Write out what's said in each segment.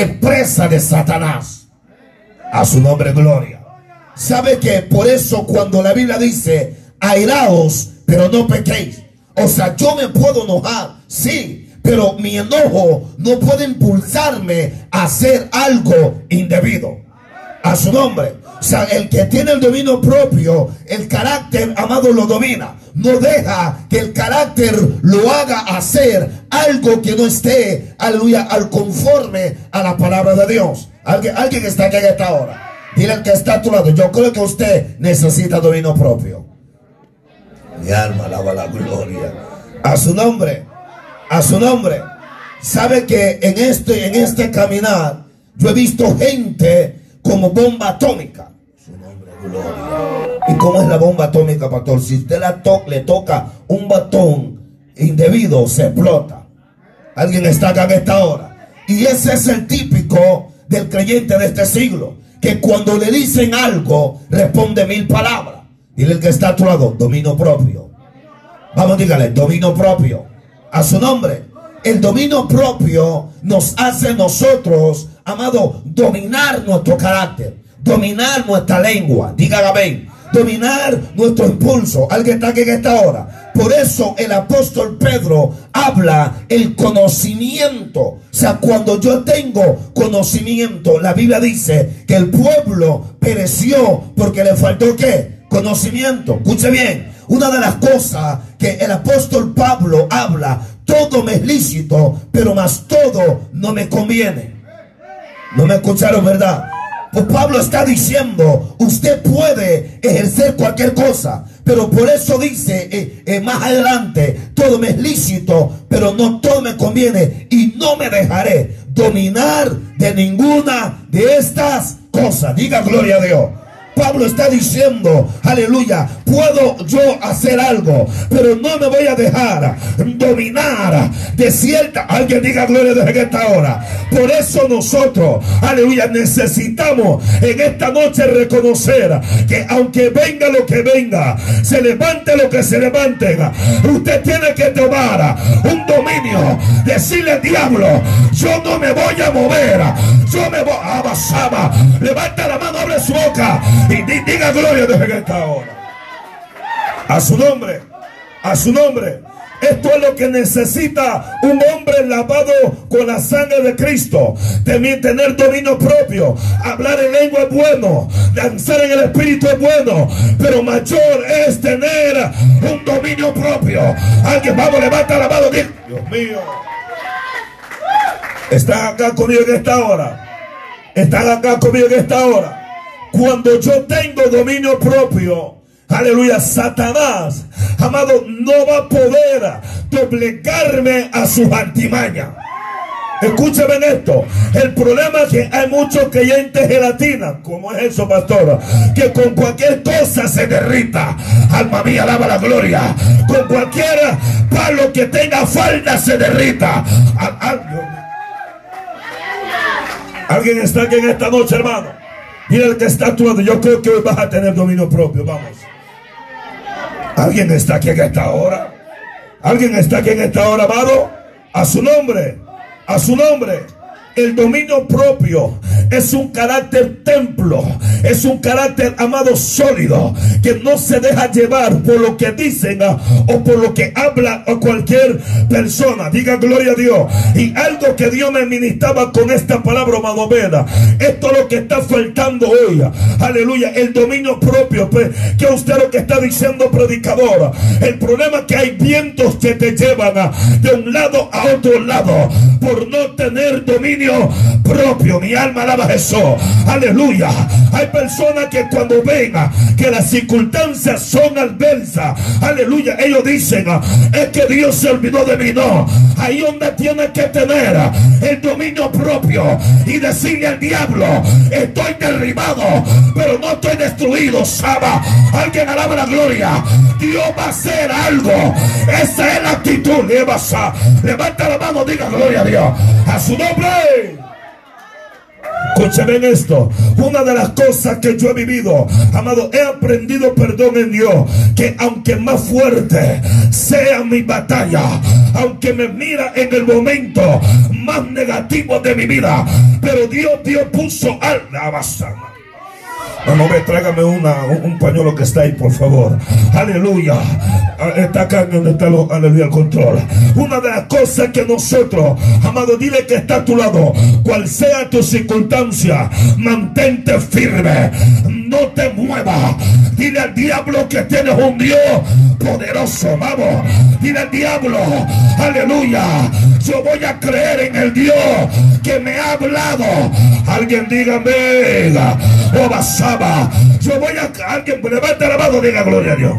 es presa de Satanás. A su nombre, gloria. ¿Sabe que por eso cuando la Biblia dice, airaos, pero no pequéis? O sea, yo me puedo enojar, sí, pero mi enojo no puede impulsarme a hacer algo indebido. A su nombre. O sea, el que tiene el dominio propio, el carácter, amado, lo domina. No deja que el carácter lo haga hacer algo que no esté, aleluya, al conforme a la palabra de Dios. Alguien, alguien está aquí esta hora. Dile al que está a tu lado, yo creo que usted necesita dominio propio. Mi alma alaba la gloria. A su nombre, a su nombre. Sabe que en este, en este caminar, yo he visto gente como bomba atómica. Su nombre, gloria. ¿Y cómo es la bomba atómica, pastor? Si usted la to le toca un batón indebido, se explota. Alguien está acá en esta hora. Y ese es el típico del creyente de este siglo. Que cuando le dicen algo, responde mil palabras. Dile el que está a tu lado, dominio propio. Vamos, dígale, dominio propio. A su nombre. El dominio propio nos hace nosotros, amado, dominar nuestro carácter, dominar nuestra lengua. Diga amén. Dominar nuestro impulso. Alguien está aquí en esta hora. Por eso el apóstol Pedro habla el conocimiento. O sea, cuando yo tengo conocimiento, la Biblia dice que el pueblo pereció porque le faltó qué? Conocimiento. Escuche bien. Una de las cosas que el apóstol Pablo habla, todo me es lícito, pero más todo no me conviene. No me escucharon, ¿verdad? Pues Pablo está diciendo, usted puede ejercer cualquier cosa, pero por eso dice eh, eh, más adelante, todo me es lícito, pero no todo me conviene y no me dejaré dominar de ninguna de estas cosas. Diga gloria a Dios. Pablo está diciendo, aleluya, puedo yo hacer algo, pero no me voy a dejar dominar de cierta, alguien diga gloria desde esta hora. Por eso nosotros, aleluya, necesitamos en esta noche reconocer que aunque venga lo que venga, se levante lo que se levante, usted tiene que tomar un dominio, decirle diablo, yo no me voy a mover, yo me voy a basaba, levanta la mano, abre su boca y diga gloria desde esta hora. A su nombre, a su nombre. Esto es lo que necesita un hombre lavado con la sangre de Cristo. También tener dominio propio. Hablar en lengua es bueno. Danzar en el espíritu es bueno. Pero mayor es tener un dominio propio. Alguien, vamos, levanta la mano. Dios mío. Están acá conmigo en esta hora. Están acá conmigo en esta hora. Cuando yo tengo dominio propio, aleluya, Satanás, amado, no va a poder doblegarme a sus artimañas. Escúcheme en esto. El problema es que hay muchos creyentes gelatina. ¿Cómo es eso, pastor? Que con cualquier cosa se derrita. Alma mía, alaba la gloria. Con cualquier palo que tenga falda se derrita. Alguien está aquí en esta noche, hermano. Mira el que está actuando. Yo creo que hoy vas a tener dominio propio. Vamos. ¿Alguien está aquí en esta hora? ¿Alguien está aquí en esta hora, amado? A su nombre. A su nombre. El dominio propio es un carácter templo, es un carácter amado sólido que no se deja llevar por lo que dicen ah, o por lo que habla cualquier persona. Diga gloria a Dios. Y algo que Dios me ministraba con esta palabra, amado Veda. Esto es lo que está faltando hoy. Aleluya. El dominio propio. Pues, que usted lo que está diciendo, predicador. El problema es que hay vientos que te llevan ah, de un lado a otro lado por no tener dominio propio. Mi alma alaba Jesús. Aleluya. Hay personas que cuando ven que las circunstancias son adversas, aleluya, ellos dicen, es que Dios se olvidó de mí. No. Ahí donde tiene que tener el dominio propio y decirle al diablo, estoy derribado, pero no estoy destruido. Saba. Alguien alaba la gloria. Dios va a hacer algo. Esa es la actitud. Levanta la mano, diga gloria a Dios. A su nombre. Escúcheme esto. Una de las cosas que yo he vivido, amado, he aprendido perdón en Dios. Que aunque más fuerte sea mi batalla, aunque me mira en el momento más negativo de mi vida, pero Dios, Dios puso alma Vamos, ve, tráigame una, un pañuelo que está ahí, por favor. Aleluya. Ah, está acá donde está lo, aleluya, el control. Una de las cosas que nosotros, amado, dile que está a tu lado. Cual sea tu circunstancia, mantente firme. No te muevas. Dile al diablo que tienes un Dios poderoso. Vamos. Dile al diablo, aleluya. Yo voy a creer en el Dios que me ha hablado. Alguien dígame, oh basaba. Yo voy a alguien levanta la mano, diga gloria a Dios.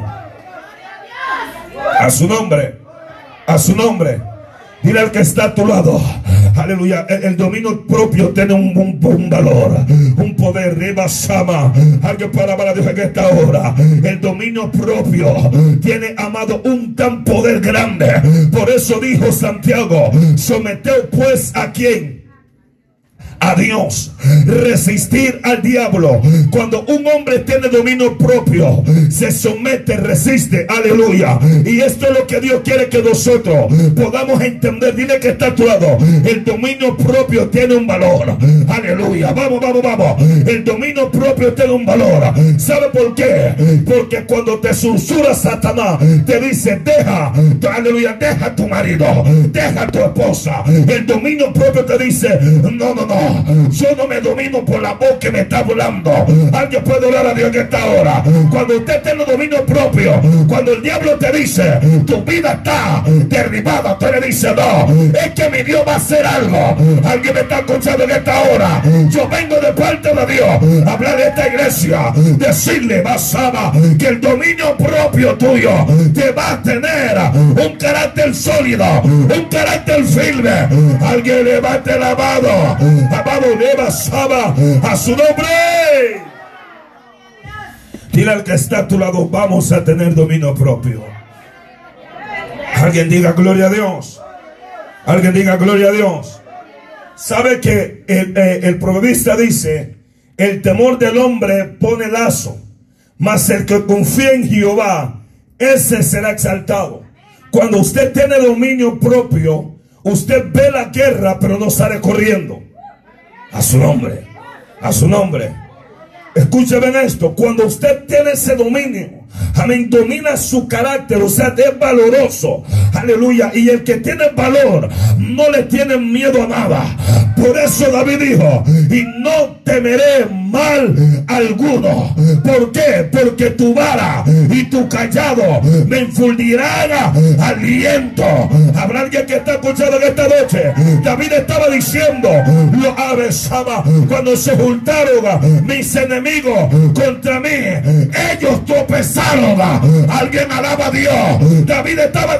A su nombre. A su nombre. Dile al que está a tu lado. Aleluya. El, dominio propio tiene un, un, valor. Un poder. Reba Sama. Alguien para para Dios en esta hora. El dominio propio tiene, amado, un tan poder grande. Por eso dijo Santiago. Someteo pues a quien a Dios, resistir al diablo. Cuando un hombre tiene dominio propio, se somete, resiste, aleluya. Y esto es lo que Dios quiere que nosotros podamos entender. Dile que está a tu lado. El dominio propio tiene un valor. Aleluya. Vamos, vamos, vamos. El dominio propio tiene un valor. ¿Sabe por qué? Porque cuando te susurra Satanás, te dice, deja, aleluya, deja tu marido, deja a tu esposa. El dominio propio te dice, no, no, no. Yo no me domino por la voz que me está hablando. Alguien puede orar a Dios en esta hora. Cuando usted tiene dominio propio, cuando el diablo te dice, tu vida está derribada, usted le dice, no, es que mi Dios va a hacer algo. Alguien me está escuchando en esta hora. Yo vengo de parte de Dios a hablar de esta iglesia, decirle, basaba, que el dominio propio tuyo te va a tener un carácter sólido, un carácter firme. Alguien levante la mano a su nombre. Dile al que está a tu lado, vamos a tener dominio propio. Alguien diga gloria a Dios. Alguien diga gloria a Dios. Sabe que el, eh, el dice, el temor del hombre pone lazo, mas el que confía en Jehová, ese será exaltado. Cuando usted tiene dominio propio, usted ve la guerra, pero no sale corriendo. A su nombre. A su nombre. Escúcheme esto. Cuando usted tiene ese dominio, amén, domina su carácter, o sea, es valoroso. Aleluya. Y el que tiene valor no le tiene miedo a nada. Por eso David dijo, y no temeré mal alguno. ¿Por qué? Porque tu vara y tu callado me infundirán aliento. Habrá alguien que está escuchando en esta noche. David estaba diciendo, lo avesaba cuando se juntaron mis enemigos contra mí. Ellos tropezaron. Alguien alaba a Dios. David estaba,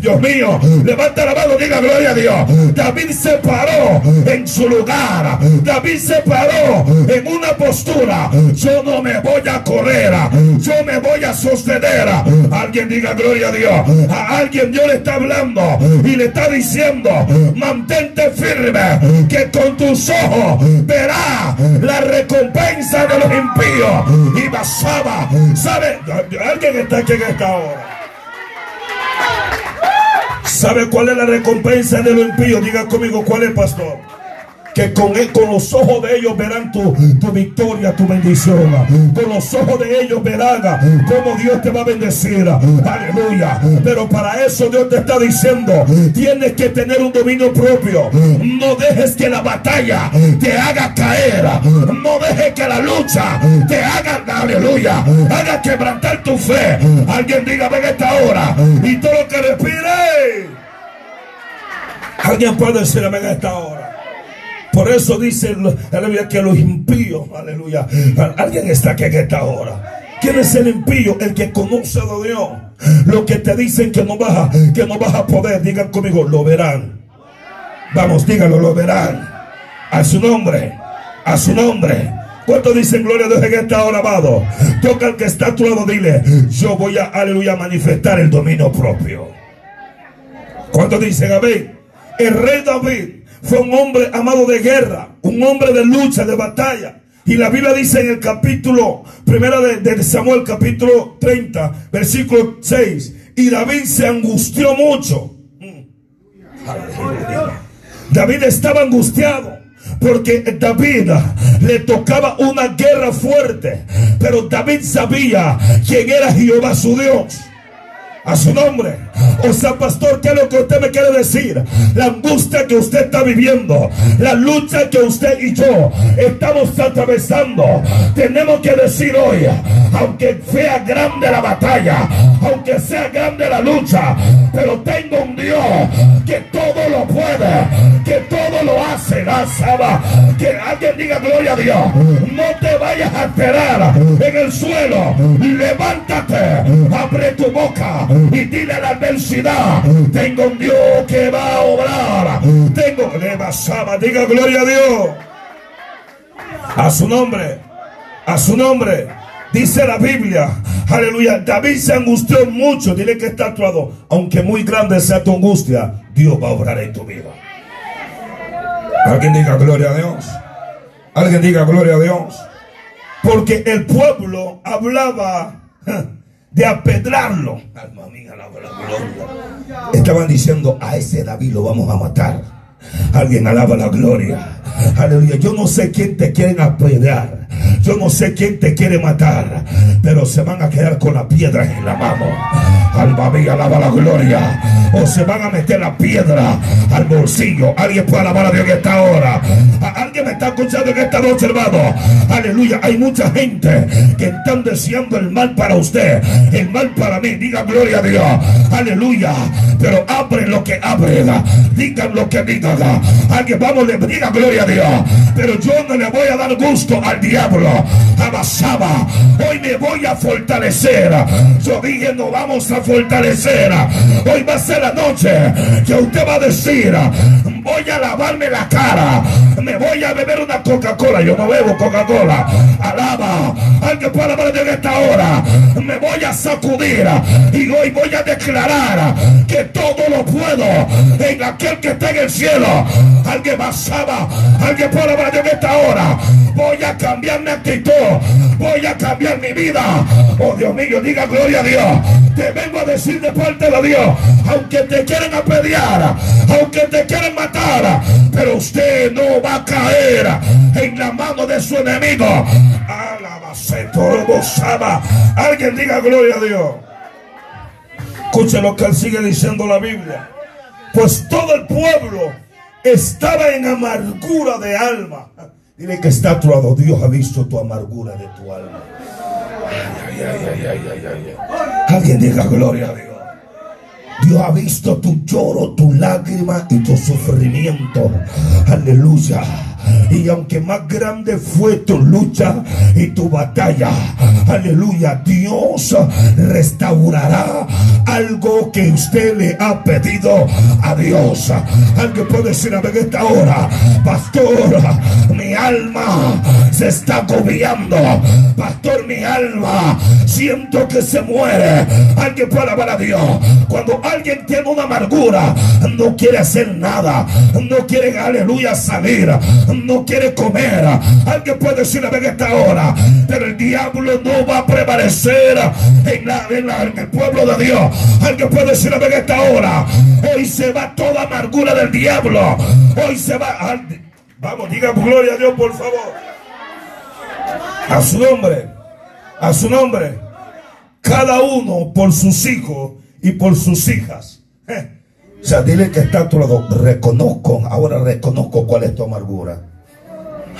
Dios mío, levanta la mano, diga gloria a Dios. David se paró en su lugar. David se paró en una postura. Yo no me voy a correr. Yo me voy a sostener. Alguien diga gloria a Dios. A alguien Dios le está hablando y le está diciendo, mantente firme, que con tus ojos verá la recompensa de los impíos. Y basaba, ¿sabe? Alguien está aquí en esta hora. ¿Sabe cuál es la recompensa de los impíos? Diga conmigo, ¿cuál es, pastor? Que con, con los ojos de ellos verán tu, tu victoria, tu bendición. Con los ojos de ellos verán cómo Dios te va a bendecir. Aleluya. Pero para eso Dios te está diciendo, tienes que tener un dominio propio. No dejes que la batalla te haga caer. No dejes que la lucha te haga, aleluya, haga quebrantar tu fe. Alguien diga, ven esta hora. Y todo lo que respire. Alguien puede decir a esta hora. Por eso dice, aleluya, que los impíos, aleluya, alguien está aquí en esta hora. ¿Quién es el impío? El que conoce a Dios. Lo que te dicen que no vas a, que no vas a poder, digan conmigo, lo verán. Vamos, díganlo, lo verán. A su nombre, a su nombre. ¿Cuánto dicen gloria a Dios en esta hora, amado? Toca al que está a tu lado, dile, yo voy a, aleluya, manifestar el dominio propio. ¿Cuánto dicen amén? El rey David fue un hombre amado de guerra, un hombre de lucha, de batalla. Y la Biblia dice en el capítulo, primero de, de Samuel, capítulo 30, versículo 6, y David se angustió mucho. David estaba angustiado porque David le tocaba una guerra fuerte, pero David sabía quién era Jehová su Dios a su nombre. O sea, pastor, ¿qué es lo que usted me quiere decir? La angustia que usted está viviendo, la lucha que usted y yo estamos atravesando. Tenemos que decir hoy, aunque sea grande la batalla, aunque sea grande la lucha, pero tengo un Dios que todo lo puede, que todo lo hace. Saba. Que alguien diga gloria a Dios. No te vayas a esperar en el suelo. Levántate, abre tu boca y dile a la adversidad, tengo un Dios que va a obrar. Tengo, le basaba, diga gloria a Dios. A su nombre, a su nombre. Dice la Biblia, aleluya, David se angustió mucho, dile que está actuado, aunque muy grande sea tu angustia, Dios va a obrar en tu vida. Alguien diga gloria a Dios. Alguien diga gloria a Dios. Porque el pueblo hablaba de gloria. Estaban diciendo, a ese David lo vamos a matar. Alguien alaba la gloria. Aleluya. Yo no sé quién te quieren apedrear. Yo no sé quién te quiere matar. Pero se van a quedar con las piedras en la mano. Alma mía, alaba la gloria. O se van a meter la piedra al bolsillo. Alguien puede alabar a Dios en esta hora. Alguien me está escuchando en esta noche, hermano. Aleluya. Hay mucha gente que están deseando el mal para usted. El mal para mí. Diga gloria a Dios. Aleluya. Pero abre lo que abre. Digan lo que digan. Alguien vamos, le diga gloria Dios. Pero yo no le voy a dar gusto al diablo. Abasaba. Hoy me voy a fortalecer. Yo dije, no vamos a fortalecer. Hoy va a ser la noche que usted va a decir, voy a lavarme la cara. Me voy a beber una Coca-Cola. Yo no bebo Coca-Cola. Alaba. Alguien puede hablar de esta hora. Me voy a sacudir. Y hoy voy a declarar que todo lo puedo en aquel que está en el cielo. Alguien basaba. Alguien puede hablar de esta hora. Voy a cambiar mi actitud. Voy a cambiar mi vida. Oh Dios mío, diga gloria a Dios. Te vengo a decir de parte de Dios. Aunque te quieren apedrear. Aunque te quieren matar. Pero usted no va a caer en la mano de su enemigo. Alguien diga gloria a Dios. Escuche lo que sigue diciendo la Biblia. Pues todo el pueblo estaba en amargura de alma. Dile que está atuado. Dios ha visto tu amargura de tu alma. Ay, ay, ay, Alguien diga gloria a Dios. Dios ha visto tu lloro, tu lágrima y tu sufrimiento. Aleluya. Y aunque más grande fue tu lucha y tu batalla, aleluya, Dios restaurará algo que usted le ha pedido a Dios. Alguien puede decir a ver esta hora, pastor, mi alma se está agobiando. Pastor, mi alma siento que se muere. Alguien puede alabar a Dios. Cuando alguien tiene una amargura, no quiere hacer nada, no quiere, aleluya, salir no quiere comer. Alguien puede decir a ver esta hora, pero el diablo no va a prevalecer en, en, el pueblo de Dios. Alguien puede decir a ver esta hora, hoy se va toda amargura del diablo. Hoy se va. Vamos, diga gloria a Dios, por favor. A su nombre, a su nombre. Cada uno por sus hijos y por sus hijas. O sea, dile que está a tu lado. Reconozco, ahora reconozco cuál es tu amargura.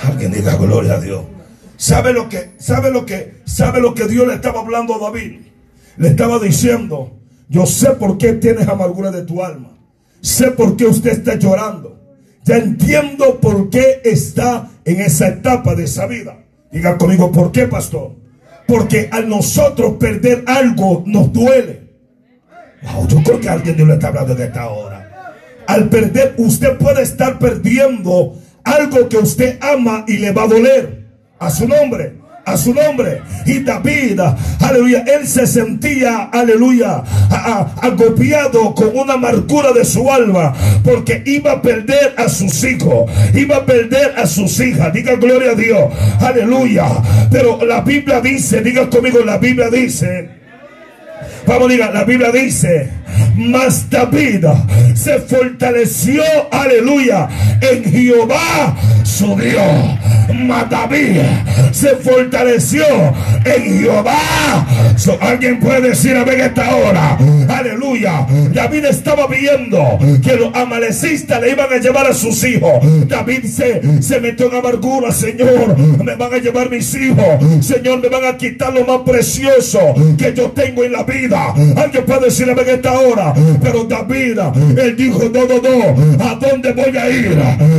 Alguien diga gloria a Dios. ¿Sabe lo que, sabe lo que, sabe lo que Dios le estaba hablando a David? Le estaba diciendo, yo sé por qué tienes amargura de tu alma. Sé por qué usted está llorando. Ya entiendo por qué está en esa etapa de esa vida. Diga conmigo, ¿por qué, pastor? Porque al nosotros perder algo nos duele. Yo creo que alguien Dios le está hablando de esta hora. Al perder, usted puede estar perdiendo algo que usted ama y le va a doler. A su nombre. a su nombre. Y David, aleluya, él se sentía, aleluya, agobiado con una amargura de su alma, porque iba a perder a sus hijos, iba a perder a sus hijas. Diga gloria a Dios, aleluya. Pero la Biblia dice, diga conmigo, la Biblia dice, vamos, diga, la Biblia dice, mas David se fortaleció, aleluya, en Jehová su Dios. Mas David se fortaleció en Jehová. Alguien puede decir a ver esta hora, aleluya. David estaba viendo que los amalecistas le iban a llevar a sus hijos. David se, se metió en amargura, Señor, me van a llevar mis hijos. Señor, me van a quitar lo más precioso que yo tengo en la vida. Alguien puede decir a ver esta hora. Pero David, él dijo, no, no, no, ¿a dónde voy a ir?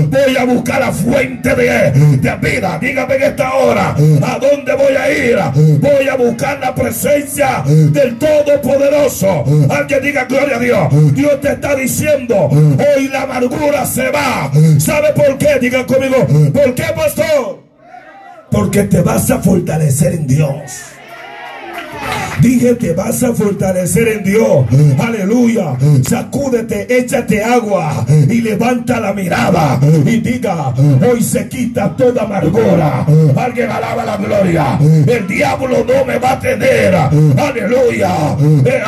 Voy a buscar la fuente de, de vida. Dígame en esta hora, ¿a dónde voy a ir? Voy a buscar la presencia del Todopoderoso. Alguien diga gloria a Dios. Dios te está diciendo, hoy la amargura se va. ¿Sabe por qué? Diga conmigo, ¿por qué, pastor? Porque te vas a fortalecer en Dios. Dije, te vas a fortalecer en Dios. Aleluya. Sacúdete, échate agua y levanta la mirada y diga, hoy se quita toda amargura. Alguien alaba la gloria. El diablo no me va a tener. Aleluya. Eh,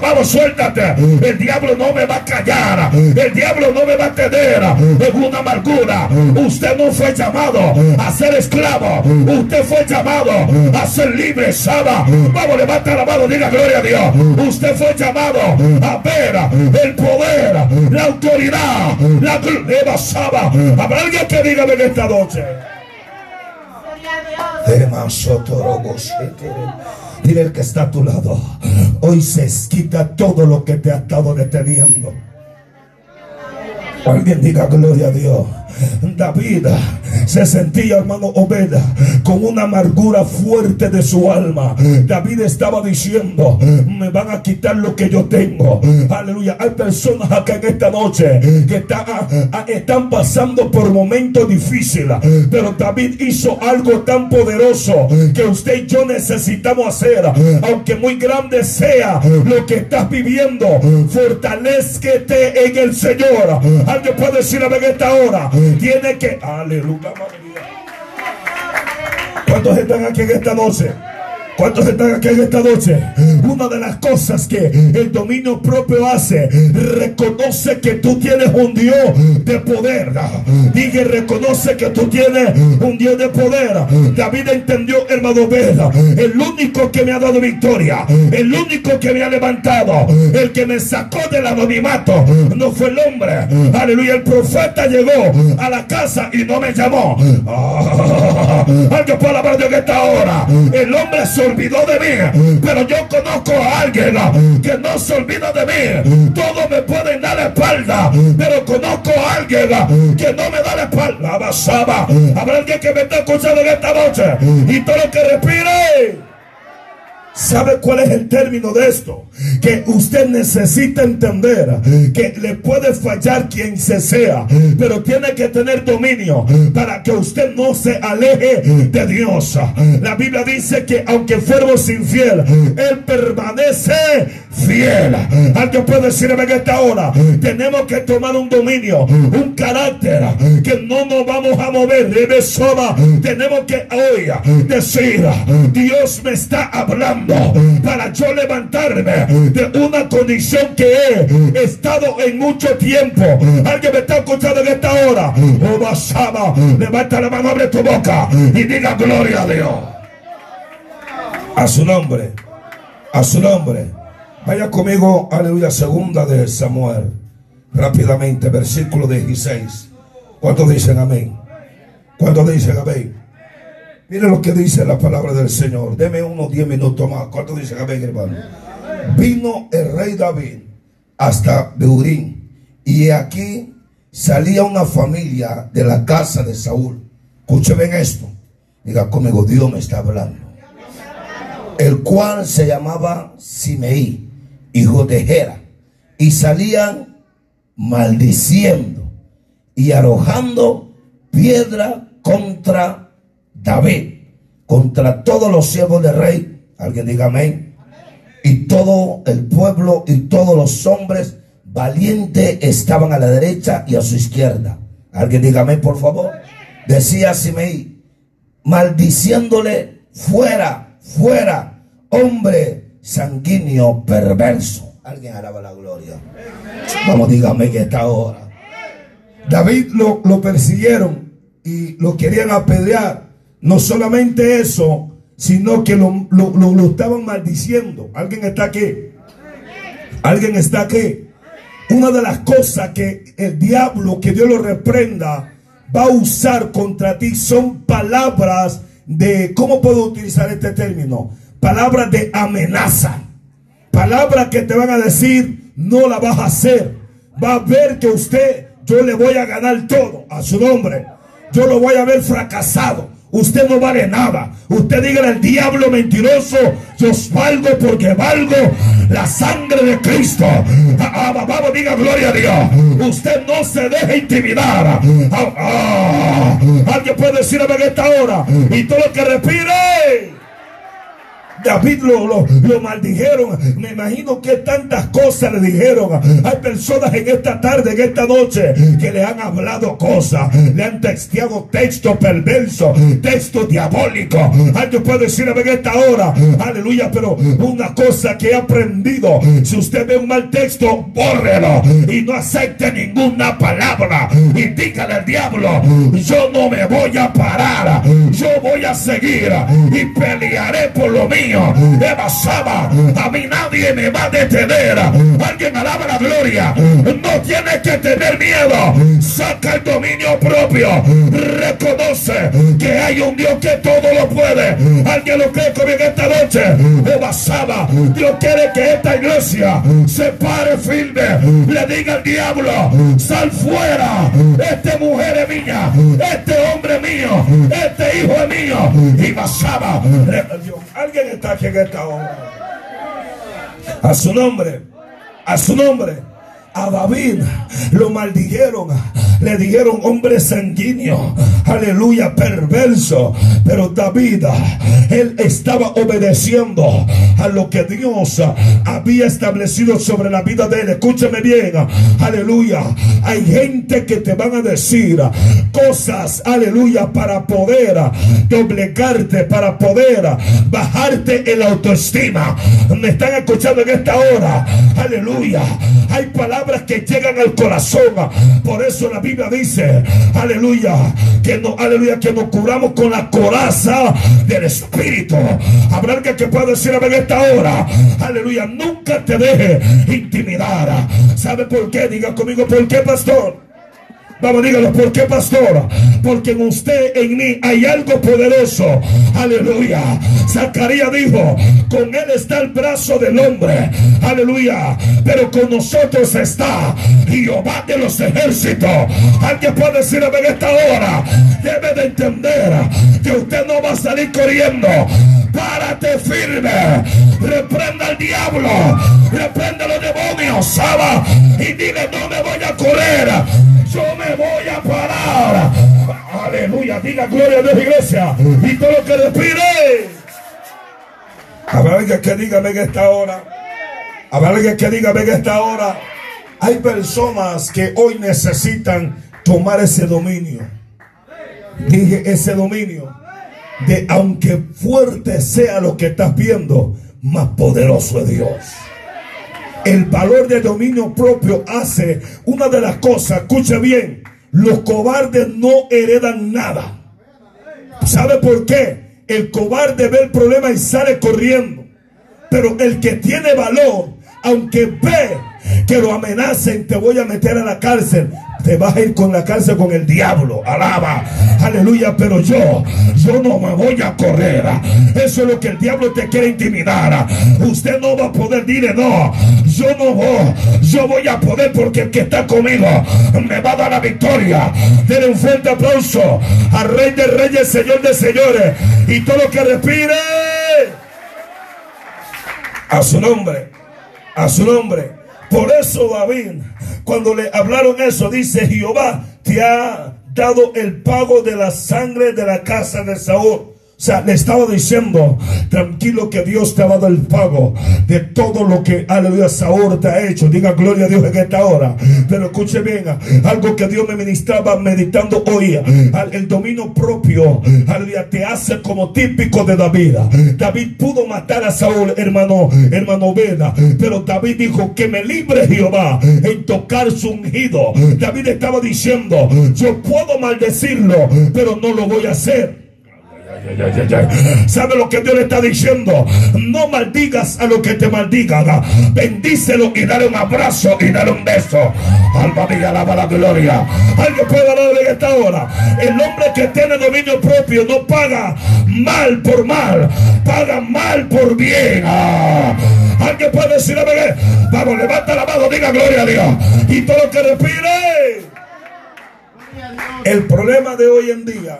vamos, suéltate. El diablo no me va a callar. El diablo no me va a tener en una amargura. Usted no fue llamado a ser esclavo. Usted fue llamado a ser libre, Saba. Vamos, levanta la mano, diga gloria a Dios. Usted fue llamado a ver el poder, la autoridad, la gloria. Saba. Habrá alguien que diga en esta noche. Dile el que está a tu lado. Hoy se quita todo lo que te ha estado deteniendo. Alguien diga gloria a Dios. David se sentía, hermano Obeda, con una amargura fuerte de su alma. David estaba diciendo, me van a quitar lo que yo tengo. Aleluya. Hay personas acá en esta noche que están pasando por momentos difíciles. Pero David hizo algo tan poderoso que usted y yo necesitamos hacer. Aunque muy grande sea lo que estás viviendo, fortalezquete en el Señor. Alguien puede decir a ver esta hora tiene que. Aleluya, ¿Cuántos están aquí en esta noche? ¿Cuántos están aquí en esta noche? Una de las cosas que el dominio propio hace, reconoce que tú tienes un Dios de poder. Diga, reconoce que tú tienes un Dios de poder. David entendió, hermano Veda, el único que me ha dado victoria, el único que me ha levantado, el que me sacó del anonimato, no fue el hombre. Aleluya, el profeta llegó a la casa y no me llamó. Ah, alguien puede hablar de esta hora. El hombre se olvidó de mí, pero yo conozco a alguien que no se olvida de mí. Todos me pueden dar la espalda, pero conozco a alguien que no me da la espalda. Basaba. Habrá alguien que me está escuchando en esta noche y todo lo que respire. ¿Sabe cuál es el término de esto? Que usted necesita entender que le puede fallar quien se sea, pero tiene que tener dominio para que usted no se aleje de Dios. La Biblia dice que aunque fuéramos infiel, Él permanece fiel. Alguien puede decirme en esta hora, tenemos que tomar un dominio, un carácter que no nos vamos a mover. Tenemos que hoy decir, Dios me está hablando para yo levantarme de una condición que he estado en mucho tiempo. Alguien me está escuchando en esta hora. Oh, basaba, levanta la mano, abre tu boca y diga gloria a Dios. A su nombre, a su nombre. Vaya conmigo, aleluya, segunda de Samuel. Rápidamente, versículo 16. ¿Cuántos dicen amén? ¿Cuántos dicen amén? Mire lo que dice la palabra del Señor. Deme unos 10 minutos más. ¿Cuánto dice amén, hermano? Vino el rey David hasta Beurín. Y aquí salía una familia de la casa de Saúl. Escúcheme esto. Diga conmigo, Dios me está hablando. El cual se llamaba Simeí, hijo de Gera. Y salían maldiciendo y arrojando piedra contra David. contra todos los siervos del rey. Alguien diga amén. Y todo el pueblo y todos los hombres valientes estaban a la derecha y a su izquierda. Alguien diga amén, por favor. Decía Simei, maldiciéndole fuera, fuera, hombre sanguíneo perverso. Alguien alaba la gloria. Vamos, dígame que esta hora. David lo, lo persiguieron y lo querían apedrear. No solamente eso, sino que lo, lo, lo, estaban maldiciendo. ¿Alguien está aquí? ¿Alguien está aquí? Una de las cosas que el diablo, que Dios lo reprenda, va a usar contra ti son palabras de, ¿cómo puedo utilizar este término? Palabras de amenaza. Palabras que te van a decir, no la vas a hacer. Va a ver que usted, yo le voy a ganar todo a su nombre. Yo lo voy a ver fracasado. Usted no vale nada. Usted diga al diablo mentiroso, yo valgo porque valgo la sangre de Cristo. Ah, ah, vamos, diga gloria a Dios. Usted no se deje intimidar. Ah, Alguien puede decirme en esta hora. Y todo lo que respire. David lo, maldijeron. Me imagino que tantas cosas le dijeron. Hay personas en esta tarde, en esta noche, que le han hablado cosas. Le han texteado texto perverso, texto diabólico. Alguien puede decir en esta hora, aleluya, pero una cosa que he aprendido. Si usted ve un mal texto, bórrelo y no acepte ninguna palabra. Y dígale al diablo, yo no me voy a parar. Yo voy a seguir y pelearé por lo mío Saba, a mí nadie me va a detener. Alguien alaba la gloria. No tienes que tener miedo. Saca el dominio propio. Reconoce que hay un Dios que todo lo puede. Alguien lo cree conmigo esta noche. Eva Saba, Dios quiere que esta iglesia se pare firme. Le diga al diablo, sal fuera. Esta mujer es mía. Este hombre es mío. Este hijo es mío. Y Basaba. Alguien está A su nombre. A su nombre a David lo maldijeron, le dijeron hombre sanguíneo, aleluya, perverso. Pero David, él estaba obedeciendo a lo que Dios había establecido sobre la vida de él. Escúchame bien, aleluya. Hay gente que te van a decir cosas, aleluya, para poder doblegarte, para poder bajarte en la autoestima. Me están escuchando en esta hora, aleluya. Hay palabras que llegan al corazón. Por eso la Biblia dice, aleluya, que no, aleluya, que nos curamos con la coraza del Espíritu. Habrá alguien que pueda decir en esta hora, aleluya, nunca te deje intimidar. ¿Sabe por qué? Diga conmigo, ¿por qué, pastor? Vamos, dígalo, ¿por qué, pastor? Porque en usted, en mí, hay algo poderoso. Aleluya. Zacarías dijo, con él está el brazo del hombre. Aleluya. Pero con nosotros está Jehová de los ejércitos. Alguien puede decirme en esta hora, debe de entender que usted no va a salir corriendo. Párate firme. Reprenda al diablo. Reprenda a los demonios. Saba. Y dile, no me voy a correr. Yo me voy a parar. Aleluya, diga gloria a Dios, iglesia. Y todo lo que respire. Habrá alguien que diga en esta hora. Habrá alguien que diga en esta hora. Hay personas que hoy necesitan tomar ese dominio. Dije ese dominio. De aunque fuerte sea lo que estás viendo, más poderoso es Dios el valor del dominio propio hace una de las cosas, escuche bien, los cobardes no heredan nada. ¿Sabe por qué? El cobarde ve el problema y sale corriendo. Pero el que tiene valor, aunque ve que lo amenacen, te voy a meter a la cárcel, te vas a ir con la cárcel con el diablo. Alaba. Aleluya. Pero yo, yo no me voy a correr. Eso es lo que el diablo te quiere intimidar. Usted no va a poder, dile no. Yo no voy. Yo voy a poder porque el que está conmigo me va a dar la victoria. Denle un fuerte aplauso al Rey de Reyes, Señor de Señores. Y todo lo que respire. A su nombre. A su nombre. Por eso David, cuando le hablaron eso, dice Jehová, te ha dado el pago de la sangre de la casa de Saúl. O sea, le estaba diciendo, tranquilo que Dios te ha dado el pago de todo lo que, aleluya, Saúl te ha hecho. Diga gloria a Dios en esta hora. Pero escuche bien, algo que Dios me ministraba meditando hoy. El dominio propio, aleluya, te hace como típico de David. David pudo matar a Saúl, hermano, hermano Veda. Pero David dijo que me libre Jehová en tocar su ungido. David estaba diciendo, yo puedo maldecirlo, pero no lo voy a hacer. ¿Sabe lo que Dios le está diciendo? No maldigas a lo que te maldigan. Bendícelo y dale un abrazo y dale un beso. Alma mía, alaba la gloria. Alguien puede hablar en esta hora. El hombre que tiene dominio propio no paga mal por mal, paga mal por bien. Ah. Alguien puede decir, vamos, levanta la mano, diga gloria a Dios. Y todo lo que respire. El problema de hoy en día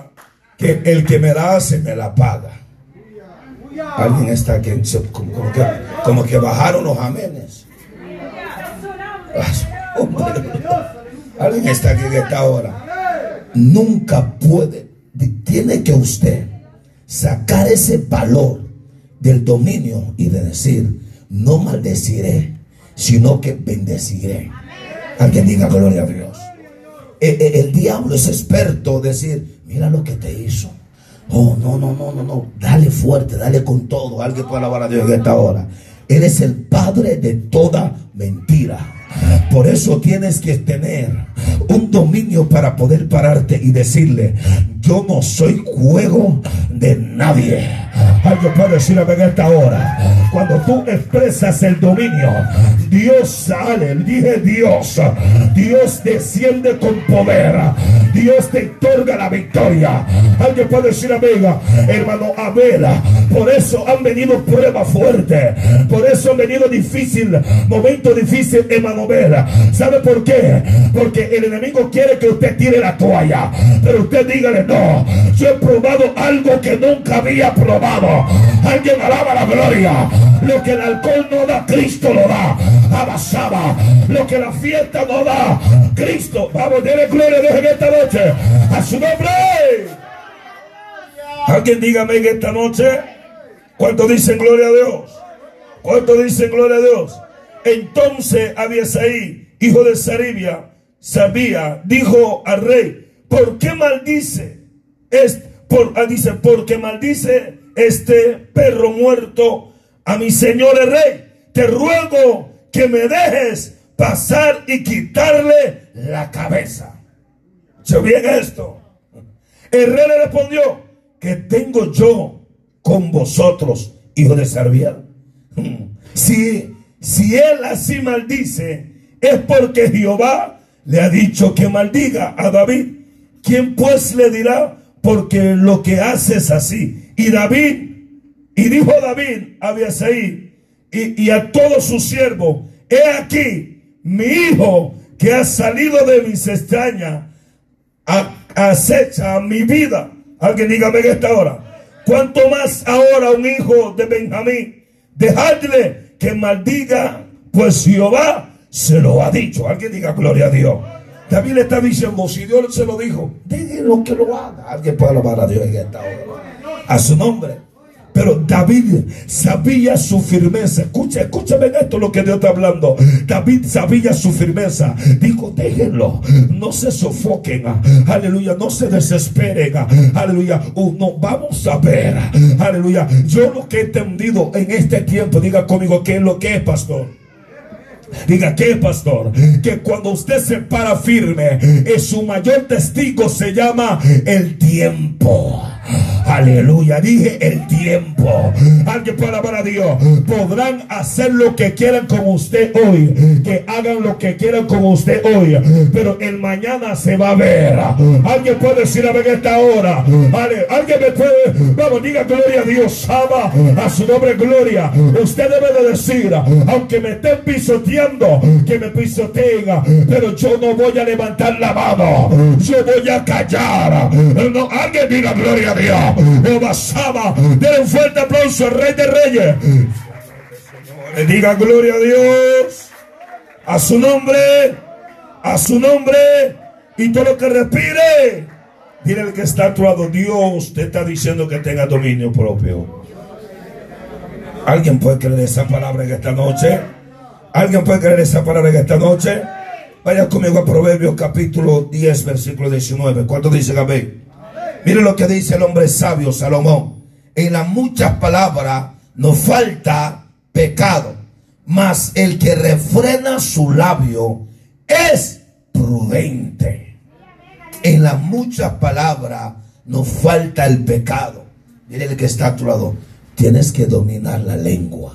que el que me da se me la paga. Alguien está aquí, como, que, bajaron los amenes. Alguien está aquí en esta hora. Nunca puede, tiene que usted sacar ese valor del dominio y de decir, no maldeciré, sino que bendeciré. Alguien diga gloria a Dios. El, e, el diablo es experto decir, Mira lo que te hizo. Oh, no, no, no, no, no. Dale fuerte, dale con todo. Alguien puede alabar a Dios en esta hora. Eres el padre de toda mentira. Por eso tienes que tener un dominio para poder pararte y decirle, yo no soy juego de nadie. Alguien puede decirme en esta hora. Cuando tú expresas el dominio, Dios sale, dije Dios. Dios desciende con poder. Dios te otorga la victoria. Alguien puede decir, amiga, hermano Abel, por eso han venido pruebas fuertes. Por eso han venido difícil, momento difícil, hermano ¿Sabe por qué? Porque el enemigo quiere que usted tire la toalla. Pero usted dígale, no, yo he probado algo que nunca había probado. Alguien alaba la gloria. Lo que el alcohol no da, Cristo lo da. Abasaba. Lo que la fiesta no da, Cristo. Vamos, déle gloria a en esta noche. A su nombre. Alguien dígame en esta noche. ¿Cuánto dicen gloria a Dios? ¿Cuánto dicen gloria a Dios? Entonces Abiasaí, hijo de Saribia, sabía, dijo al rey, ¿por qué maldice? Es, por, ah, dice, porque maldice este perro muerto a mi señor el rey. Te ruego que me dejes pasar y quitarle la cabeza. ¿Se bien esto? El rey le respondió, que tengo yo con vosotros, hijo de Sarbiel. Si si él así maldice, es porque Jehová le ha dicho que maldiga a David. ¿Quién pues le dirá? Porque lo que hace es así. Y David, y dijo David a Abiasaí y, a todos sus siervos, he aquí mi hijo que ha salido de mis extrañas, acecha mi vida. Alguien dígame esta hora. ¿Cuánto más ahora un hijo de Benjamín? Dejadle que maldiga, pues Jehová se lo ha dicho. Alguien diga gloria a Dios. David le está diciendo, si Dios se lo dijo, déjenlo que lo haga. Alguien puede alabar a Dios en esta hora. A su nombre. Pero David sabía su firmeza. Escucha, escúchame esto lo que Dios está hablando. David sabía su firmeza. Dijo, déjenlo. No se sofoquen. Aleluya. No se desesperen. Aleluya. Uh, no, vamos a ver. Aleluya. Yo lo que he entendido en este tiempo, diga conmigo, ¿qué es lo que es, pastor? Diga que pastor, que cuando usted se para firme, es su mayor testigo se llama el tiempo. Aleluya, dije el tiempo. Alguien puede alabar a Dios. Podrán hacer lo que quieran con usted hoy. Que hagan lo que quieran con usted hoy. Pero el mañana se va a ver. Alguien puede decir a ver esta hora. Vale, alguien me puede. Vamos, diga gloria a Dios. Ama a su nombre gloria. Usted debe de decir, aunque me estén pisoteando, que me pisoteen. Pero yo no voy a levantar la mano. Yo voy a callar. No, alguien diga gloria a Dios. Obasaba. Denle un fuerte aplauso al Rey de Reyes. Le diga gloria a Dios. A su nombre. A su nombre. Y todo lo que respire. Dile al que está a tu lado, Dios te está diciendo que tenga dominio propio. ¿Alguien puede creer esa palabra en esta noche? ¿Alguien puede creer esa palabra en esta noche? Vaya conmigo a Proverbios capítulo 10, versículo 19. ¿Cuánto dice Gabriel? Mire lo que dice el hombre sabio Salomón. En las muchas palabras nos falta pecado, mas el que refrena su labio es prudente. En las muchas palabras nos falta el pecado. Mire el que está a tu lado. Tienes que dominar la lengua.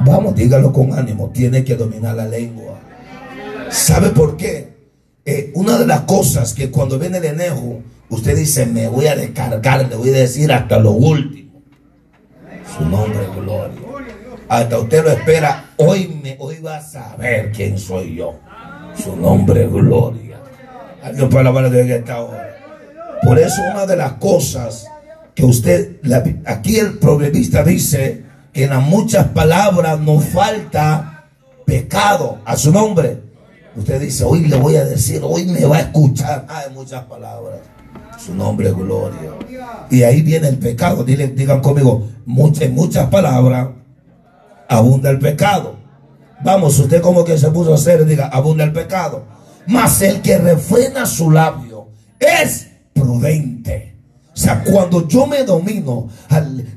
Vamos, dígalo con ánimo. Tiene que dominar la lengua. ¿Sabe por qué? Eh, una de las cosas que cuando viene el enojo, usted dice, me voy a descargar, le voy a decir hasta lo último. Su nombre es gloria. Hasta usted lo espera, hoy, me, hoy va a saber quién soy yo. Su nombre es gloria. Alguien puede hablar de esta hora. Por eso una de las cosas que usted, aquí el proverbista dice, que en las muchas palabras nos falta pecado a su nombre. Usted dice, hoy le voy a decir, hoy me va a escuchar. Hay muchas palabras. Su nombre es gloria. Y ahí viene el pecado. digan conmigo, en muchas palabras abunda el pecado. Vamos, usted como que se puso a hacer, diga, abunda el pecado. Mas el que refrena su labio es prudente. O sea, cuando yo me domino,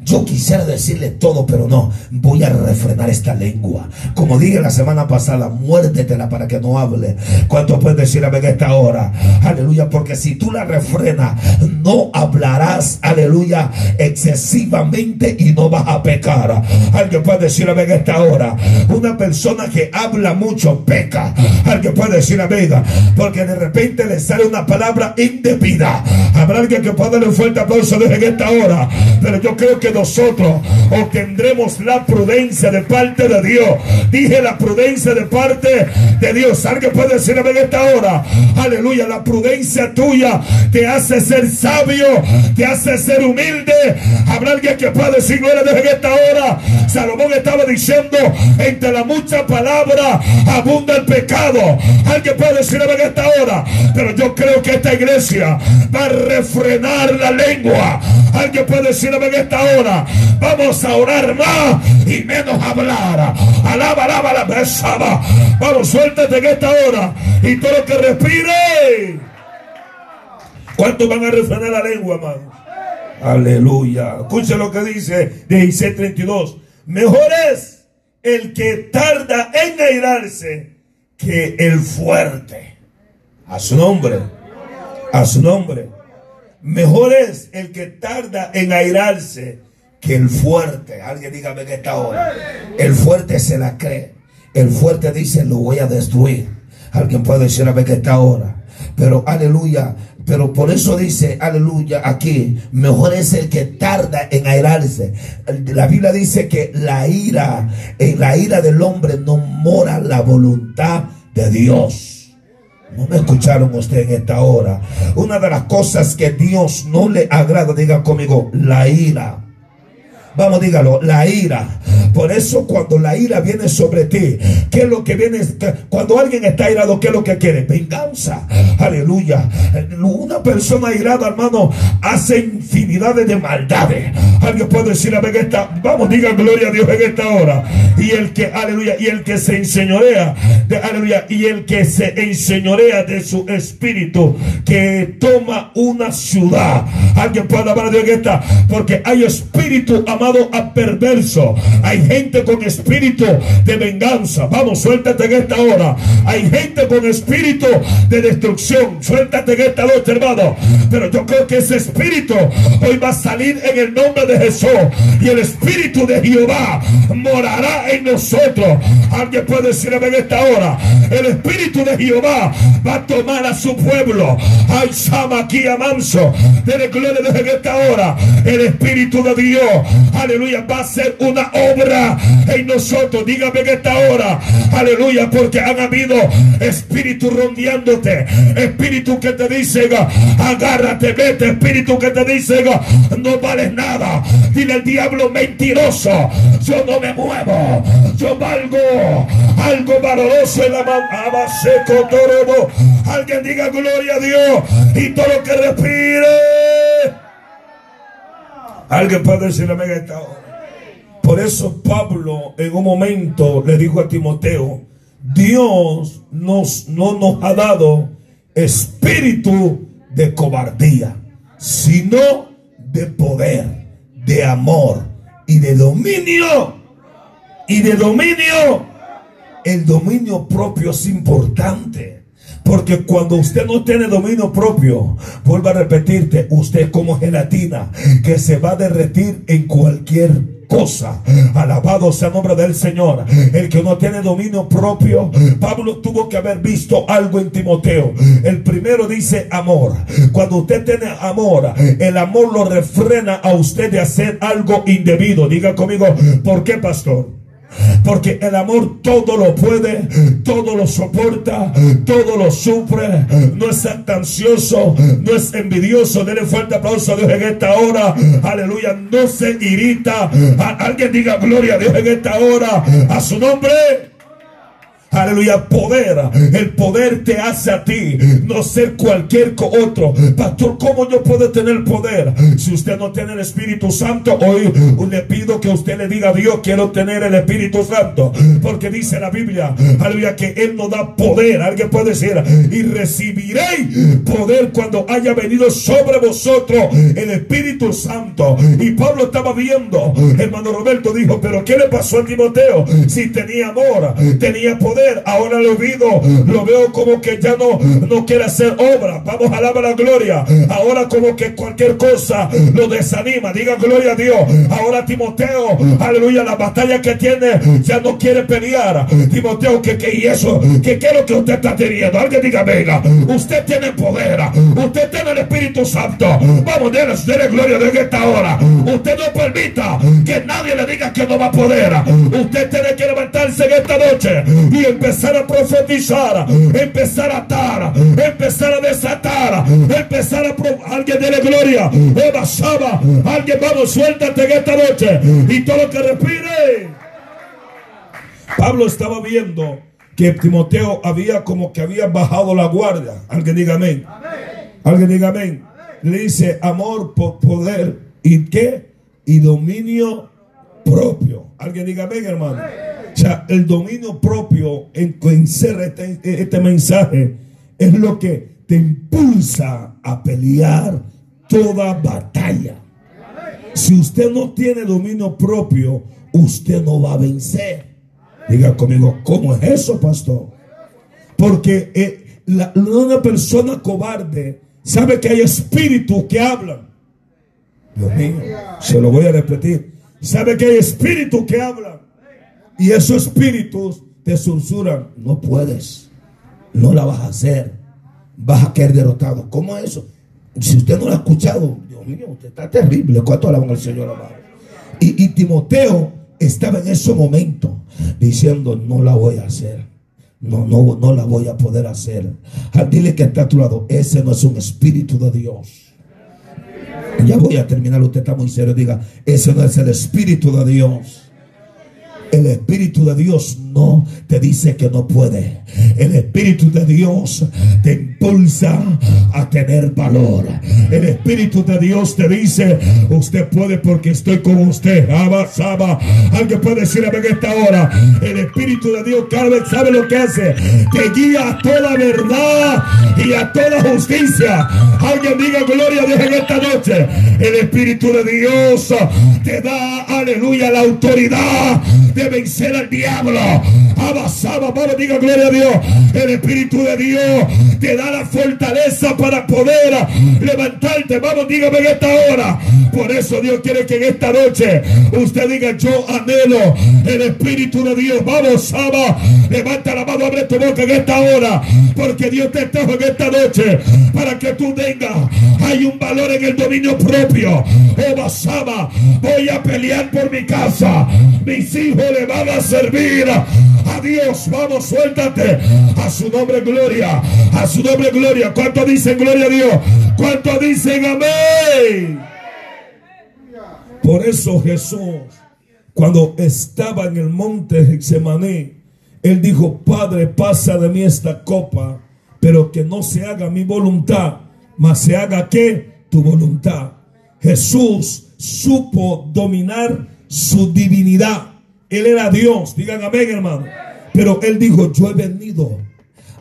yo quisiera decirle todo, pero no, voy a refrenar esta lengua. Como dije la semana pasada, muérdetela para que no hable. ¿Cuánto puedes decir a esta hora? Aleluya, porque si tú la refrenas, no hablarás, aleluya, excesivamente y no vas a pecar. Alguien puede decir a esta hora, una persona que habla mucho peca. Alguien puede decir amiga, porque de repente le sale una palabra indebida. Habrá alguien que pueda le fuerte aplauso desde esta hora. Pero yo creo que nosotros obtendremos la prudencia de parte de Dios. Dije la prudencia de parte de Dios. Alguien puede decir en esta hora. Aleluya. La prudencia tuya te hace ser sabio, te hace ser humilde. Habrá alguien que pueda decir desde esta hora. Salomón estaba diciendo entre la mucha palabra abunda el pecado. Alguien puede decir en esta hora. Pero yo creo que esta iglesia va a refrenar la lengua. Alguien puede decirme en esta hora, vamos a orar más y menos hablar. Alaba, alaba la besada. Vamos, suéltate en esta hora y todo lo que respire. ¿Cuántos van a refrenar la lengua, hermano? Aleluya. Escuche lo que dice 16:32. Mejor es el que tarda en airarse que el fuerte. A su nombre. A su nombre. Mejor es el que tarda en airarse que el fuerte. Alguien dígame que esta hora. El fuerte se la cree. El fuerte dice, lo voy a destruir. Alguien puede decir a ver que esta hora. Pero aleluya. Pero por eso dice, aleluya, aquí, mejor es el que tarda en airarse. La Biblia dice que la ira, en la ira del hombre no mora la voluntad de Dios. No me escucharon usted en esta hora. Una de las cosas que Dios no le agrada, diga conmigo, la ira. Vamos, dígalo, la ira. Por eso cuando la ira viene sobre ti, ¿qué es lo que viene? Cuando alguien está irado, ¿qué es lo que quiere? Venganza. Aleluya. Una persona irada, hermano, hace infinidades de maldades. Alguien puede decir, a ver, esta, vamos, diga gloria a Dios en esta hora. Y el que, aleluya, y el que se enseñorea, de, aleluya, y el que se enseñorea de su espíritu, que toma una ciudad. Alguien puede hablar de esta, porque hay espíritu amado a perverso. Hay gente con espíritu de venganza. Vamos, suéltate en esta hora. Hay gente con espíritu de destrucción. Suéltate en esta noche, hermano. Pero yo creo que ese espíritu hoy va a salir en el nombre de Jesús. Y el espíritu de Jehová morará en nosotros. Alguien puede decirme en esta hora. El espíritu de Jehová va a tomar a su pueblo. Ay, Sama aquí a manso. Dele gloria desde esta hora. El espíritu de Dios aleluya, va a ser una obra en nosotros. Dígame en esta hora, aleluya, porque han habido espíritus rondeándote, espíritu que te dicen, agárrate, vete, espíritu que te dicen, no vales nada, Dile al diablo mentiroso. Yo no me muevo. Yo valgo algo valoroso en la mano. Alguien diga gloria a Dios. Y todo lo que respire. Alguien puede decirle a esta hora. Por eso Pablo en un momento le dijo a Timoteo, Dios nos, no nos ha dado espíritu de cobardía, sino de poder, de amor y de dominio. Y de dominio. El dominio propio es importante. Porque cuando usted no tiene dominio propio, vuelvo a repetirte, usted es como gelatina que se va a derretir en cualquier cosa. Alabado sea el nombre del Señor. El que no tiene dominio propio, Pablo tuvo que haber visto algo en Timoteo. El primero dice amor. Cuando usted tiene amor, el amor lo refrena a usted de hacer algo indebido. Diga conmigo, ¿por qué, pastor? Porque el amor todo lo puede, todo lo soporta, todo lo sufre. No es ansioso, no es envidioso. Denle fuerte aplauso a Dios en esta hora. Aleluya. No se irrita. alguien diga gloria a Dios en esta hora. A su nombre. Aleluya, poder. El poder te hace a ti, no ser cualquier otro. Pastor, ¿cómo yo puedo tener poder? Si usted no tiene el Espíritu Santo, hoy le pido que usted le diga a Dios, quiero tener el Espíritu Santo. Porque dice la Biblia, aleluya, que Él nos da poder. Alguien puede decir, y recibiréis poder cuando haya venido sobre vosotros el Espíritu Santo. Y Pablo estaba viendo, hermano Roberto dijo, pero ¿qué le pasó a Timoteo? Si tenía amor, tenía poder ahora lo vivo, lo veo como que ya no, no quiere hacer obra. Vamos a alabar la gloria. Ahora como que cualquier cosa lo desanima. Diga gloria a Dios. Ahora Timoteo, aleluya, la batalla que tiene ya no quiere pelear. Timoteo, que, que y eso, que quiero que usted está teniendo. Alguien diga, venga, usted tiene poder, usted tiene el Espíritu Santo. Vamos, denle, denle gloria de esta hora. Usted no permita que nadie le diga que no va a poder. Usted tiene que levantarse en esta noche empezar a profetizar, empezar a atar, empezar a desatar, empezar a alguien de la gloria, Eva Saba, alguien vamos, suéltate en esta noche y todo lo que respire. Pablo estaba viendo que Timoteo había como que había bajado la guardia. Alguien diga amén. Alguien diga amén. Le dice amor, poder y qué? Y dominio propio. Alguien diga amén, hermano. El dominio propio en que este, este mensaje es lo que te impulsa a pelear toda batalla. Si usted no tiene dominio propio, usted no va a vencer. Diga conmigo, ¿cómo es eso, pastor? Porque eh, una persona cobarde sabe que hay espíritus que hablan. Dios mío, se lo voy a repetir. Sabe que hay espíritus que hablan. Y esos espíritus te susurran, no puedes, no la vas a hacer, vas a caer derrotado. ¿Cómo es eso? Si usted no lo ha escuchado, Dios mío, usted está terrible. ¿Cuánto alaban al Señor amado? Y, y Timoteo estaba en ese momento diciendo, no la voy a hacer. No, no, no la voy a poder hacer. Ah, dile que está a tu lado. Ese no es un espíritu de Dios. Ya voy a terminar. Usted está muy serio. Diga, ese no es el espíritu de Dios. El Espíritu de Dios no te dice que no puede. El Espíritu de Dios te impulsa a tener valor. El Espíritu de Dios te dice, usted puede porque estoy con usted. Abasaba. Alguien puede decir a esta hora. El Espíritu de Dios cada vez sabe lo que hace. Te guía a toda verdad y a toda justicia. Alguien diga gloria a Dios en esta noche. El Espíritu de Dios te da, aleluya, la autoridad de vencer al diablo. Abasaba, vamos, diga gloria a Dios. El Espíritu de Dios te da la fortaleza para poder levantarte. Vamos, dígame en esta hora. Por eso Dios quiere que en esta noche usted diga, yo anhelo el Espíritu de Dios. Vamos, Saba, levanta la mano, abre tu boca en esta hora. Porque Dios te trajo en esta noche para que tú tengas. Hay un valor en el dominio propio. Oh, Saba, voy a pelear por mi casa. Mis hijos le van a servir a Dios. Vamos, suéltate. A su nombre, gloria. A su nombre, gloria. ¿Cuánto dicen gloria a Dios? ¿Cuánto dicen amén? Por eso Jesús, cuando estaba en el monte Getsemaní, él dijo, Padre, pasa de mí esta copa, pero que no se haga mi voluntad, mas se haga que tu voluntad. Jesús supo dominar su divinidad. Él era Dios, digan amén hermano. Pero él dijo, yo he venido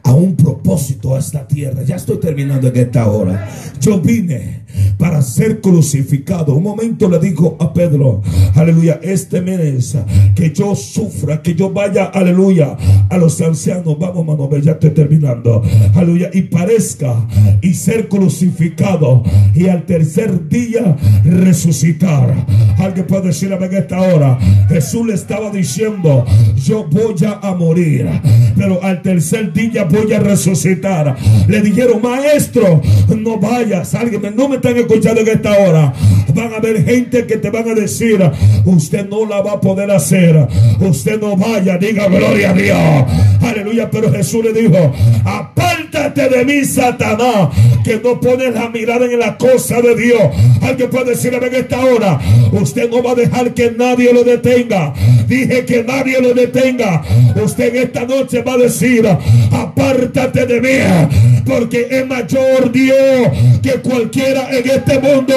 a un propósito a esta tierra. Ya estoy terminando en esta hora. Yo vine para ser crucificado. Un momento le dijo a Pedro, aleluya, este mes que yo sufra, que yo vaya, aleluya, a los ancianos. Vamos, mano, ya estoy terminando. Aleluya, y parezca y ser crucificado y al tercer día resucitar. Alguien puede decir en esta hora, Jesús le estaba diciendo, yo voy a morir, pero al tercer día a resucitar. Le dijeron, maestro, no vayas. Alguien, no me están escuchando en esta hora. Van a haber gente que te van a decir, usted no la va a poder hacer. Usted no vaya, diga gloria a Dios. Aleluya, pero Jesús le dijo, apártate de mí, Satanás, que no pones la mirada en la cosa de Dios. Alguien puede decirme en esta hora, usted no va a dejar que nadie lo detenga. Dije que nadie lo detenga. Usted en esta noche va a decir, apártate apártate de mí, porque es mayor Dios que cualquiera en este mundo.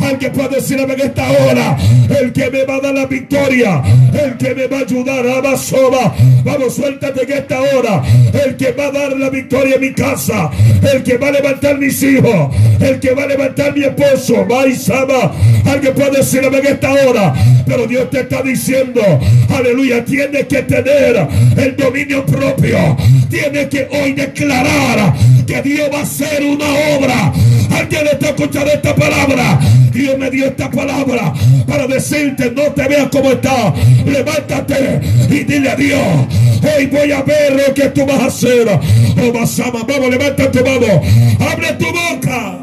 Alguien puede decirme en esta hora, el que me va a dar la victoria, el que me va a ayudar a Basoba. Vamos, suéltate en esta hora, el que va a dar la victoria en mi casa, el que va a levantar mis hijos, el que va a levantar mi esposo, Maisaba. Alguien puede decirme en esta hora, pero Dios te está diciendo, aleluya, tienes que tener el dominio propio, tienes que hoy declarar que Dios va a hacer una obra. Alguien está escuchando esta palabra. Dios me dio esta palabra para decirte, no te veas como está. Levántate y dile a Dios, hoy voy a ver lo que tú vas a hacer. Oh, Basama, vamos, levántate, vamos. Abre tu boca.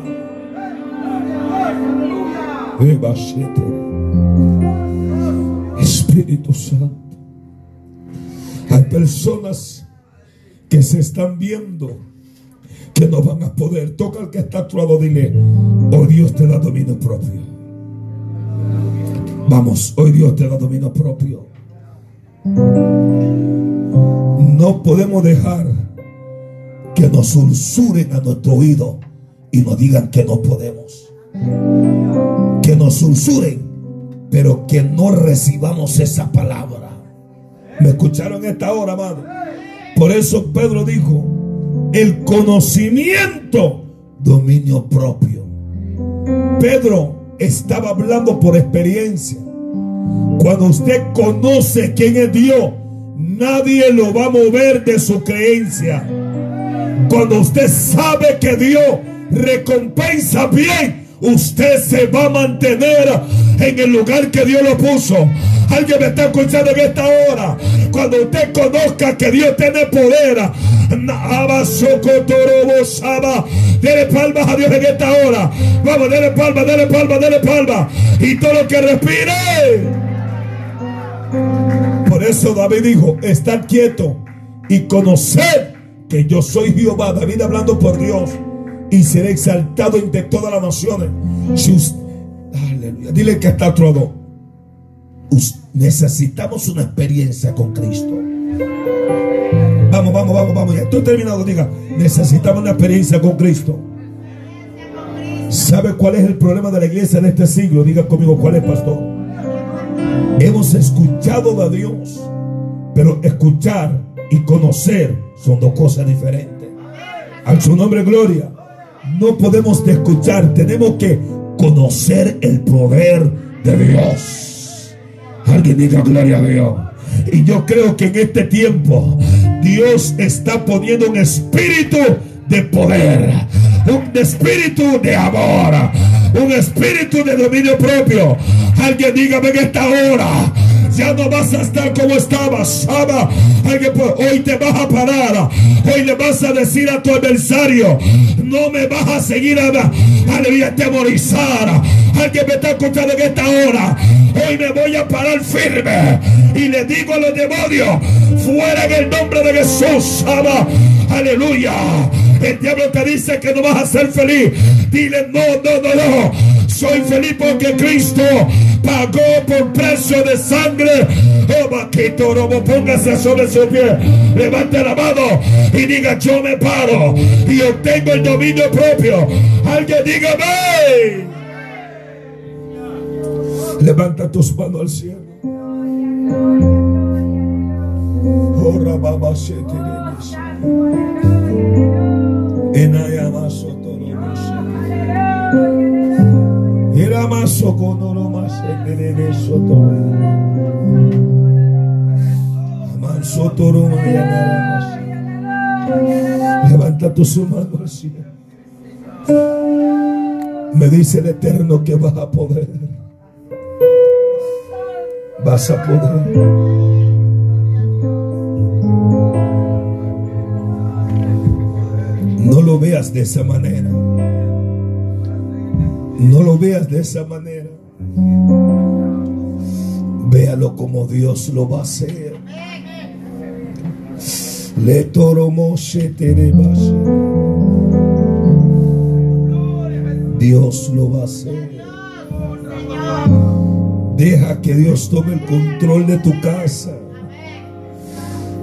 Espíritu Santo. Hay personas que se están viendo que no van a poder. Toca al que está actuado, dile, hoy Dios te da dominio propio. Vamos, hoy Dios te da dominio propio. No podemos dejar que nos sulsuren a nuestro oído y nos digan que no podemos. Que nos sulsuren, pero que no recibamos esa palabra. ¿Me escucharon esta hora, amado? Por eso Pedro dijo, el conocimiento, dominio propio. Pedro estaba hablando por experiencia. Cuando usted conoce quién es Dios, nadie lo va a mover de su creencia. Cuando usted sabe que Dios recompensa bien, usted se va a mantener en el lugar que Dios lo puso. Alguien me está escuchando en esta hora. Cuando usted conozca que Dios tiene poder, Dele palmas a Dios en esta hora. Vamos, dele palma, dele palma, dele palma. Y todo lo que respire. Por eso David dijo: Estad quieto y conoced que yo soy Jehová. David hablando por Dios. Y seré exaltado entre todas las naciones. aleluya. Dile que está todo necesitamos una experiencia con Cristo. Vamos, vamos, vamos, vamos. Ya estoy terminado. Diga, necesitamos una experiencia con Cristo. ¿Sabe cuál es el problema de la iglesia en este siglo? Diga conmigo, ¿cuál es, pastor? Hemos escuchado de Dios, pero escuchar y conocer son dos cosas diferentes. A su nombre, gloria. No podemos escuchar, tenemos que conocer el poder de Dios. Alguien diga gloria a Dios. Y yo creo que en este tiempo Dios está poniendo un espíritu de poder, un espíritu de amor, un espíritu de dominio propio. Alguien dígame en esta hora ya no vas a estar como estabas. Hoy te vas a parar. Hoy le vas a decir a tu adversario, no me vas a seguir a, aleluya, atemorizar. Alguien me está escuchando en esta hora. Hoy me voy a parar firme y le digo a los demonios, fuera en el nombre de Jesús. Aleluya. El diablo te dice que no vas a ser feliz. Dile, no, no, no, no. Soy feliz porque Cristo pagó por precio de sangre. Oh, vaquito, robo, póngase sobre su pie. Levante la mano y diga: Yo me paro y obtengo el dominio propio. Alguien dígame. Levanta tus manos al cielo. Oh, rababa, se Enayamaso Iramaso konoroma senderebe soto. Amanso toroma Levanta tus manos al cielo. Me dice el Eterno que vas a poder. Vas a poder. No lo veas de esa manera. No lo veas de esa manera. Véalo como Dios lo va a hacer. Dios lo va a hacer. Deja que Dios tome el control de tu casa.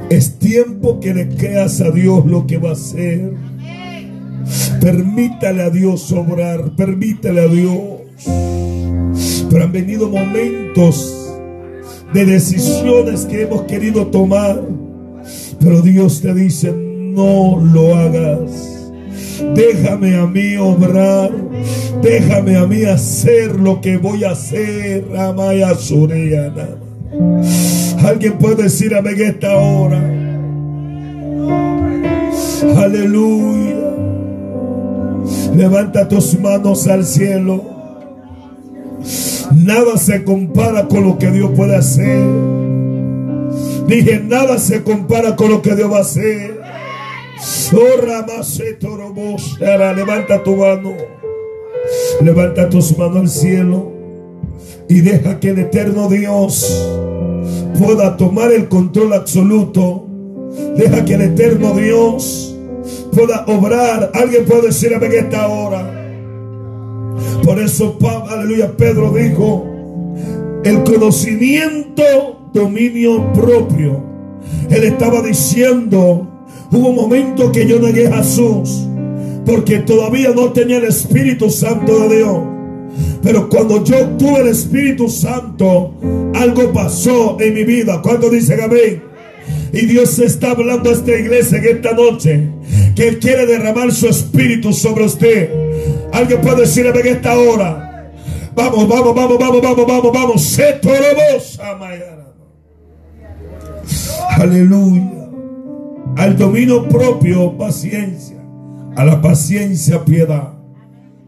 Es tiempo que le creas a Dios lo que va a hacer. Permítale a Dios obrar, permítale a Dios. Pero han venido momentos de decisiones que hemos querido tomar. Pero Dios te dice, no lo hagas. Déjame a mí obrar. Déjame a mí hacer lo que voy a hacer. Amaya Suriana. Alguien puede decir amén esta hora. Aleluya. Levanta tus manos al cielo. Nada se compara con lo que Dios puede hacer. Dije, nada se compara con lo que Dios va a hacer. Levanta tu mano. Levanta tus manos al cielo. Y deja que el eterno Dios pueda tomar el control absoluto. Deja que el eterno Dios pueda obrar. Alguien puede decir en esta hora. Por eso, aleluya, Pedro dijo, el conocimiento, dominio propio. Él estaba diciendo, hubo un momento que yo negué a Jesús, porque todavía no tenía el Espíritu Santo de Dios. Pero cuando yo tuve el Espíritu Santo, algo pasó en mi vida. ¿Cuánto dicen amén? Y Dios está hablando a esta iglesia en esta noche que Él quiere derramar su espíritu sobre usted. Alguien puede decirle en esta hora. Vamos, vamos, vamos, vamos, vamos, vamos, vamos. Se Aleluya. Al dominio propio, paciencia. A la paciencia, piedad.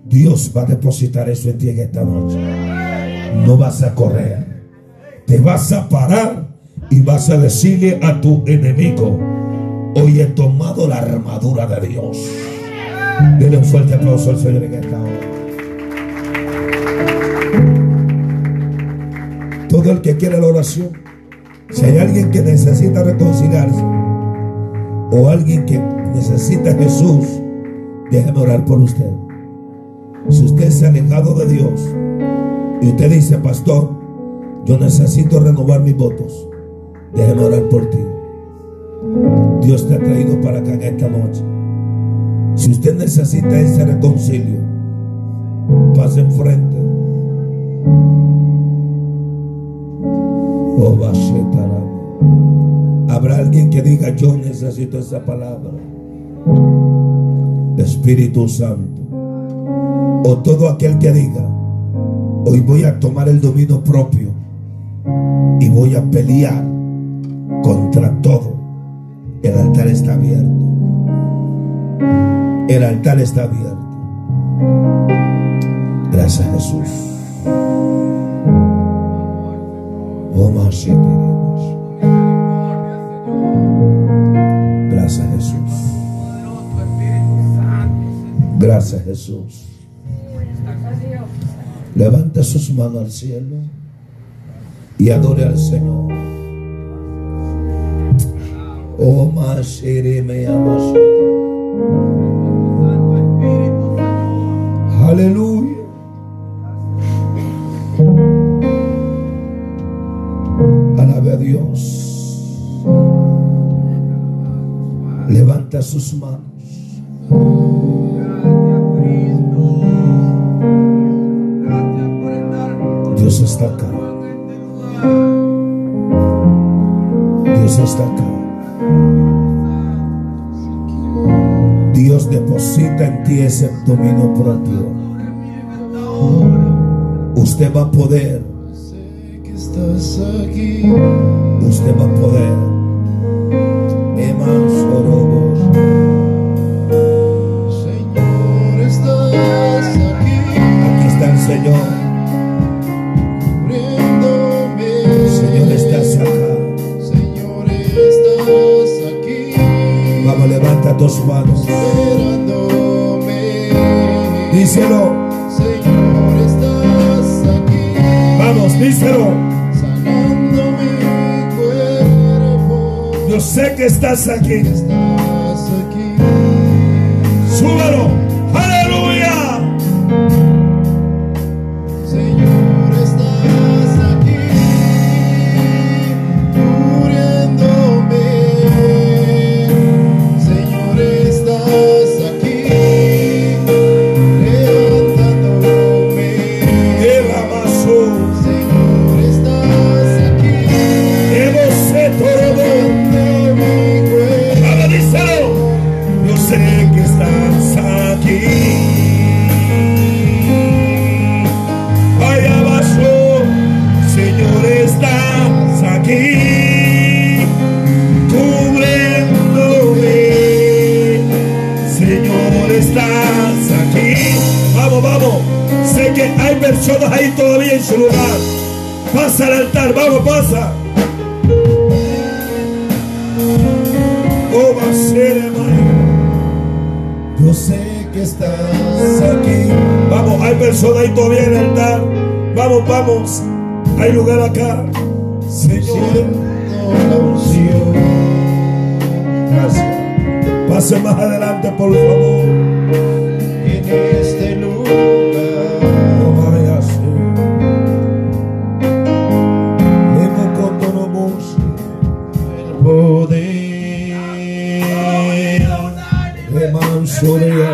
Dios va a depositar eso en ti en esta noche. No vas a correr. Te vas a parar y vas a decirle a tu enemigo, hoy he tomado la armadura de Dios. Denle un fuerte aplauso al Señor en esta hora. Todo el que quiera la oración, si hay alguien que necesita reconciliarse o alguien que necesita Jesús, déjeme orar por usted. Si usted se ha alejado de Dios y usted dice, pastor, yo necesito renovar mis votos. Déjeme orar por ti. Dios te ha traído para acá en esta noche. Si usted necesita ese reconcilio, pase enfrente. Oh, Habrá alguien que diga, yo necesito esa palabra. Espíritu Santo. O todo aquel que diga, hoy voy a tomar el dominio propio y voy a pelear contra todo. El altar está abierto. El altar está abierto. Gracias Jesús. Oh, más Gracias Jesús. Gracias Jesús. Levanta sus manos al cielo y adore al Señor. Oh, más me amas. Aleluya. Alabe a Dios. Levanta sus manos. Dios está acá. Dios está acá. Dios deposita en ti ese dominio propio. Usted va a poder. Usted va a poder. Eman. Señor, estás aquí, Aquí está el Señor. Tus manos. Díselo. Señor, estás aquí, Vamos, díselo. sanando mi cuerpo. Yo sé que estás aquí. Estás aquí, Súbelo. Pasa al altar, vamos, pasa. Oh, va a ser, hermano. Yo sé que estás aquí. Vamos, hay personas ahí todavía en el altar. Vamos, vamos. Hay lugar acá. Señor. Gracias. Pase más adelante, por favor. 说的远。